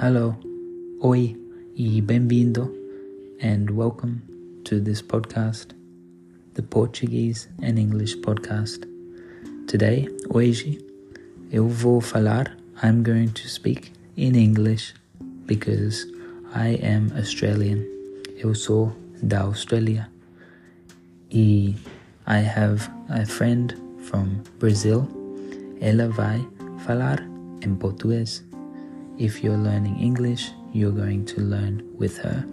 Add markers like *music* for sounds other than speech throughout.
Hello, oi e bem-vindo, and welcome to this podcast, the Portuguese and English podcast. Today, hoje, eu vou falar, I'm going to speak in English because I am Australian. Eu sou da Austrália. E I have a friend from Brazil. Ela vai falar em português. If you're learning English, you're going to learn with her.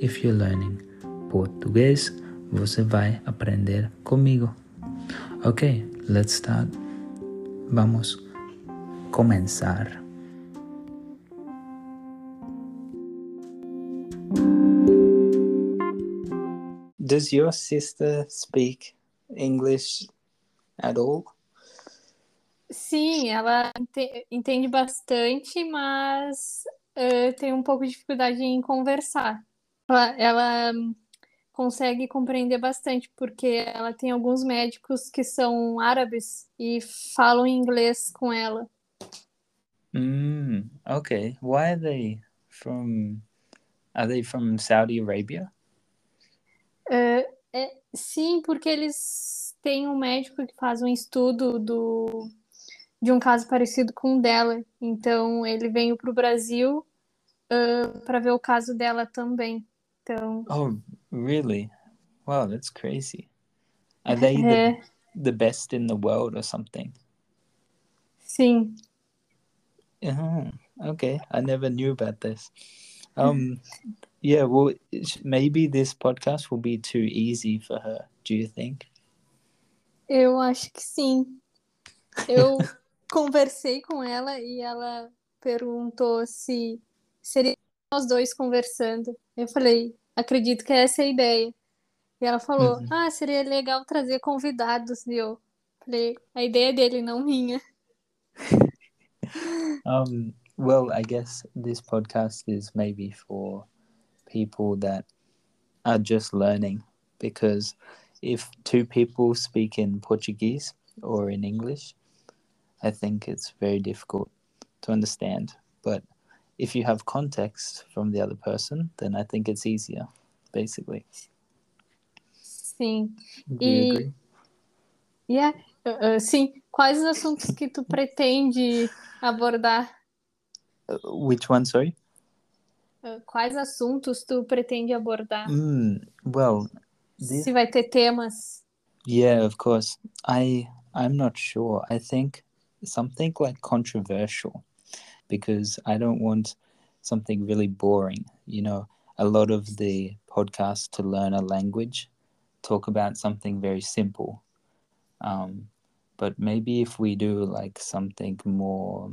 If you're learning Portuguese, você vai aprender comigo. Ok, let's start. Vamos começar. Does your sister speak English at all? Sim, ela ente- entende bastante, mas eh, tem um pouco de dificuldade em conversar. Ela, ela, hum, consegue compreender bastante, porque ela tem alguns médicos que são árabes e falam inglês com ela. Mm, okay. Why are they from? Are they from Saudi Arabia? Eh, é- sim, porque eles têm um médico que faz um estudo do, de um caso parecido com o dela. Então, ele veio para o Brasil para ver o caso dela também. Então, Oh, really? Wow, that's crazy. Are they the, é, the best in the world or something? sim. Oh, okay. I never knew about this. Um, yeah. Well, maybe this podcast will be too easy for her. Do you think? Eu acho que sim. Eu *laughs* conversei com ela e ela perguntou se seria nós dois conversando. Eu falei, acredito que essa é a ideia. E ela falou, Uhum. ah, seria legal trazer convidados. E eu falei, a ideia é dele, não minha. *laughs* Um, well, I guess this podcast is maybe for people that are just learning because if two people speak in Portuguese or in English, I think it's very difficult to understand. But if you have context from the other person, then I think it's easier, basically. Sim. Do you E- agree? E é, ah, ah, sim, quais os assuntos que tu pretende abordar? Uh, which one, sorry? Ah, Quais assuntos tu pretende abordar? Mm, well, this Se vai ter temas. Yeah, of course. I I'm not sure. I think something like controversial because I don't want something really boring. You know, a lot of the podcasts to learn a language talk about something very simple. Um, but maybe if we do like something more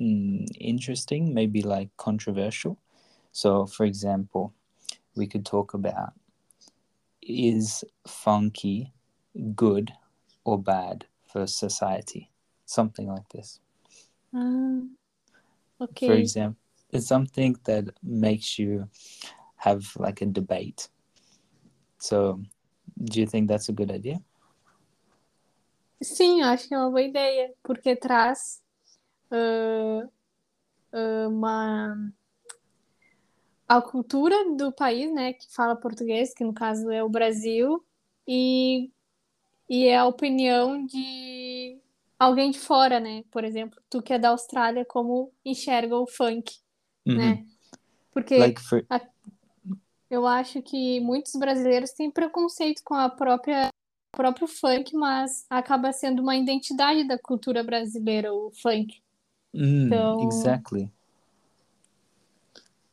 mm, interesting, maybe like controversial. So, for example, we could talk about is funky good or bad for society? Something like this. Ah, ok. For example, it's something that makes you have like a debate. So, do you think that's a good idea? Sim, acho que é uma boa ideia, porque traz ah, uma a cultura do país, né, que fala português, que no caso é o Brasil, e, e é a opinião de alguém de fora, né? Por exemplo, tu que é da Austrália, como enxerga o funk, Mhm. né? Porque Like for eu acho que muitos brasileiros têm preconceito com a própria o próprio funk, mas acaba sendo uma identidade da cultura brasileira, o funk. Mm, So- exactly.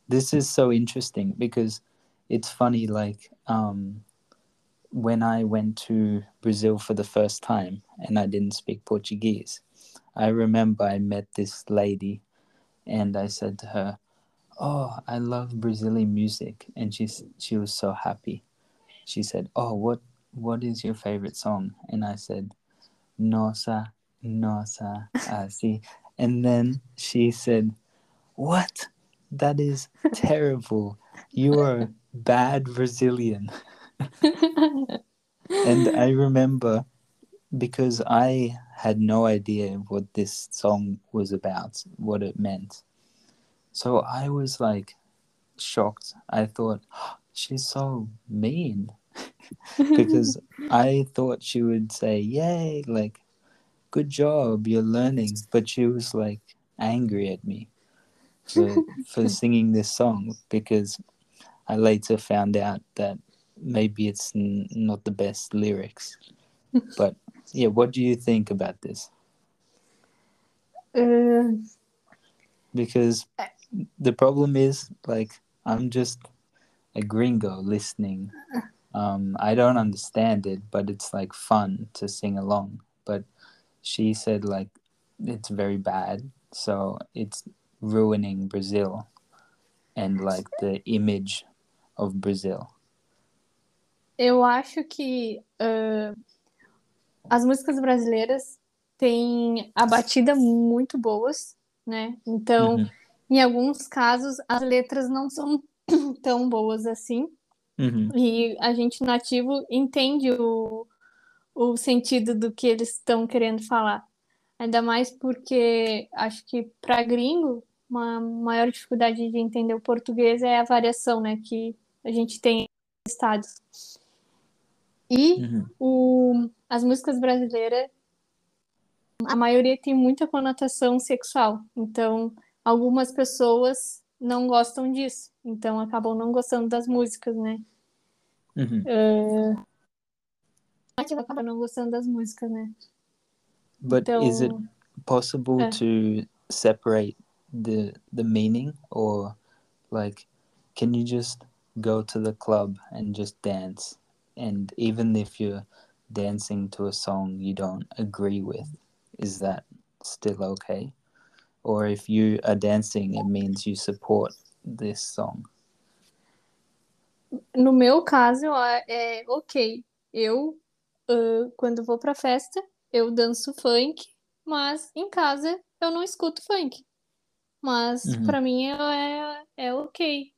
This is so interesting because it's funny. Like um, when I went to Brazil for the first time and I didn't speak Portuguese, I remember I met this lady, and I said to her, "Oh, I love Brazilian music," and she she was so happy. She said, "Oh, what what is your favorite song?" And I said, "Nossa, nossa, assim." And then she said, What? That is terrible. You are bad Brazilian. *laughs* And I *laughs* remember because I had no idea what this song was about, what it meant. So I was like shocked. I thought *gasps* she's so mean *laughs* because I thought she would say, "Yay, like good job, you're learning." But she was like angry at me for for *laughs* singing this song because I later found out that maybe it's n- not the best lyrics. but yeah, what do you think about this? Uh, Because the problem is like I'm just a gringo listening. Um, I don't understand it, but it's like fun to sing along. But she said like it's very bad, so it's ruining Brazil and like the image of Brazil. Eu acho que ah, as músicas brasileiras têm a batida muito boas, né? Então, Uhum. em alguns casos, as letras não são *clears throat* tão boas assim. Mhm. E a gente nativo entende o, o sentido do que eles estão querendo falar. Ainda mais porque acho que para gringo, uma maior dificuldade de entender o português é a variação, né, que a gente tem estados. E Mhm. o, as músicas brasileiras, a maioria tem muita conotação sexual. Então, algumas pessoas não gostam disso. Então, acabam não gostando das músicas, né? Mhm. Acabam não gostando das músicas, né? But Então, is it possible uh. to separate the the meaning or like can you just go to the club and just dance and even if you're dancing to a song you don't agree with is that still okay or if you are dancing it means you support this song no meu caso, é ok. Eu, ah, quando vou pra festa, eu danço funk, mas em casa eu não escuto funk. Mas Uhum. pra mim é, é ok.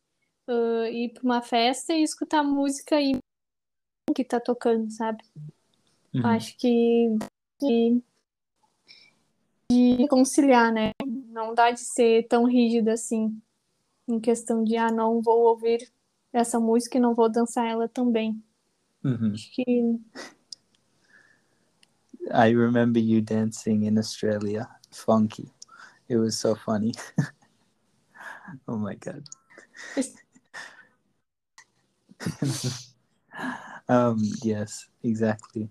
Ah, ir pra uma festa e escutar música e que tá tocando, sabe? Mhm. Acho que de, de conciliar, né? Não dá de ser tão rígido assim, em questão de, ah, não vou ouvir essa música e não vou dançar ela também. Mhm. Acho que I remember you dancing in Australia, funky. It was so funny. *laughs* oh my god. *laughs* um yes, exactly.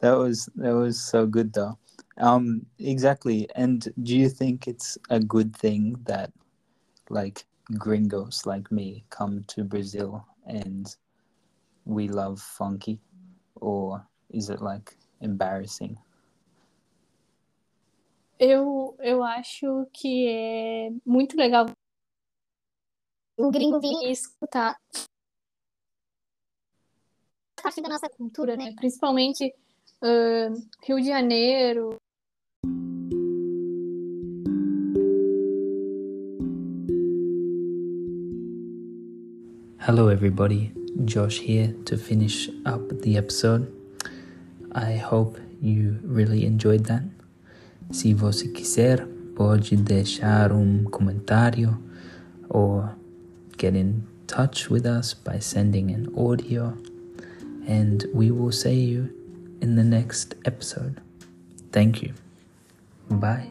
That was that was so good though. Um exactly. And do you think it's a good thing that like gringos like me come to Brazil and we love funky or is it like embarrassing? eu, eu acho que é muito legal o gringo vir e escutar parte da nossa cultura, né? Principalmente ah, Rio de Janeiro. Hello, everybody. Josh here to finish up the episode. I hope you really enjoyed that. Se você quiser, pode deixar um comentário or get in touch with us by sending an audio, and we will see you in the next episode. Thank you. Bye.